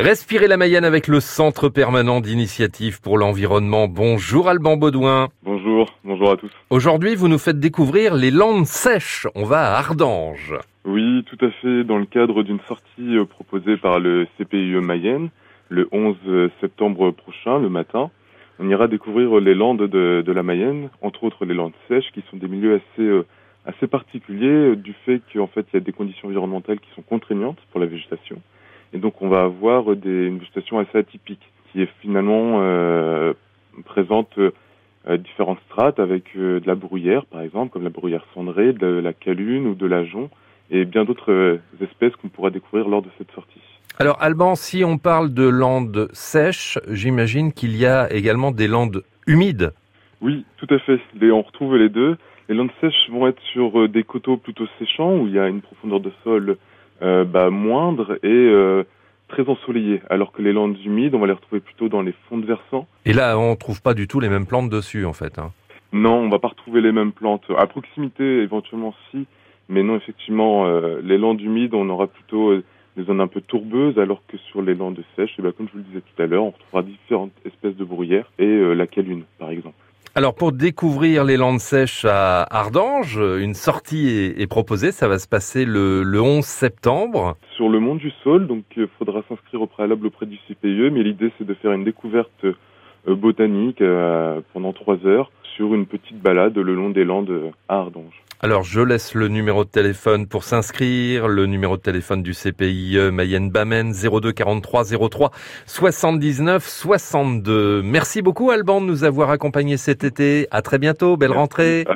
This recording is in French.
Respirez la Mayenne avec le Centre permanent d'initiative pour l'environnement. Bonjour Alban Baudouin. Bonjour, bonjour à tous. Aujourd'hui, vous nous faites découvrir les landes sèches. On va à Ardange. Oui, tout à fait, dans le cadre d'une sortie euh, proposée par le CPIE Mayenne le 11 septembre prochain, le matin. On ira découvrir les landes de, la Mayenne, entre autres les landes sèches, qui sont des milieux assez, euh, assez particuliers euh, du fait qu'en fait il y a des conditions environnementales qui sont contraignantes pour la végétation. Et donc on va avoir des, une végétation assez atypique qui est finalement euh, présente euh, différentes strates avec euh, de la bruyère par exemple, comme la bruyère cendrée, de la calune ou de l'ajon et bien d'autres euh, espèces qu'on pourra découvrir lors de cette sortie. Alors Alban, si on parle de landes sèches, j'imagine qu'il y a également des landes humides. Oui, tout à fait. Les, on retrouve les deux. Les landes sèches vont être sur des coteaux plutôt séchants où il y a une profondeur de sol bah, moindre et euh, très ensoleillé, alors que les landes humides, on va les retrouver plutôt dans les fonds de versants. Et là, on trouve pas du tout les mêmes plantes dessus, en fait. Hein. Non, on va pas retrouver les mêmes plantes. À proximité, éventuellement, si, mais non, effectivement, euh, les landes humides, on aura plutôt des zones un peu tourbeuses, alors que sur les landes sèches, et eh ben, comme je vous le disais tout à l'heure, on retrouvera différentes espèces de bruyères et la calune, par exemple. Alors pour découvrir les landes sèches à Ardange, une sortie est, proposée, ça va se passer le, 11 septembre. Sur le Mont du Sol, donc il faudra s'inscrire au préalable auprès du CPE, mais l'idée c'est de faire une découverte euh, botanique euh, pendant trois heures sur une petite balade le long des landes à Ardange. Alors je laisse le numéro de téléphone pour s'inscrire, le numéro de téléphone du CPIE Mayenne Bamen 02 43 03 79 62. Merci beaucoup Alban de nous avoir accompagnés cet été. À très bientôt, belle rentrée.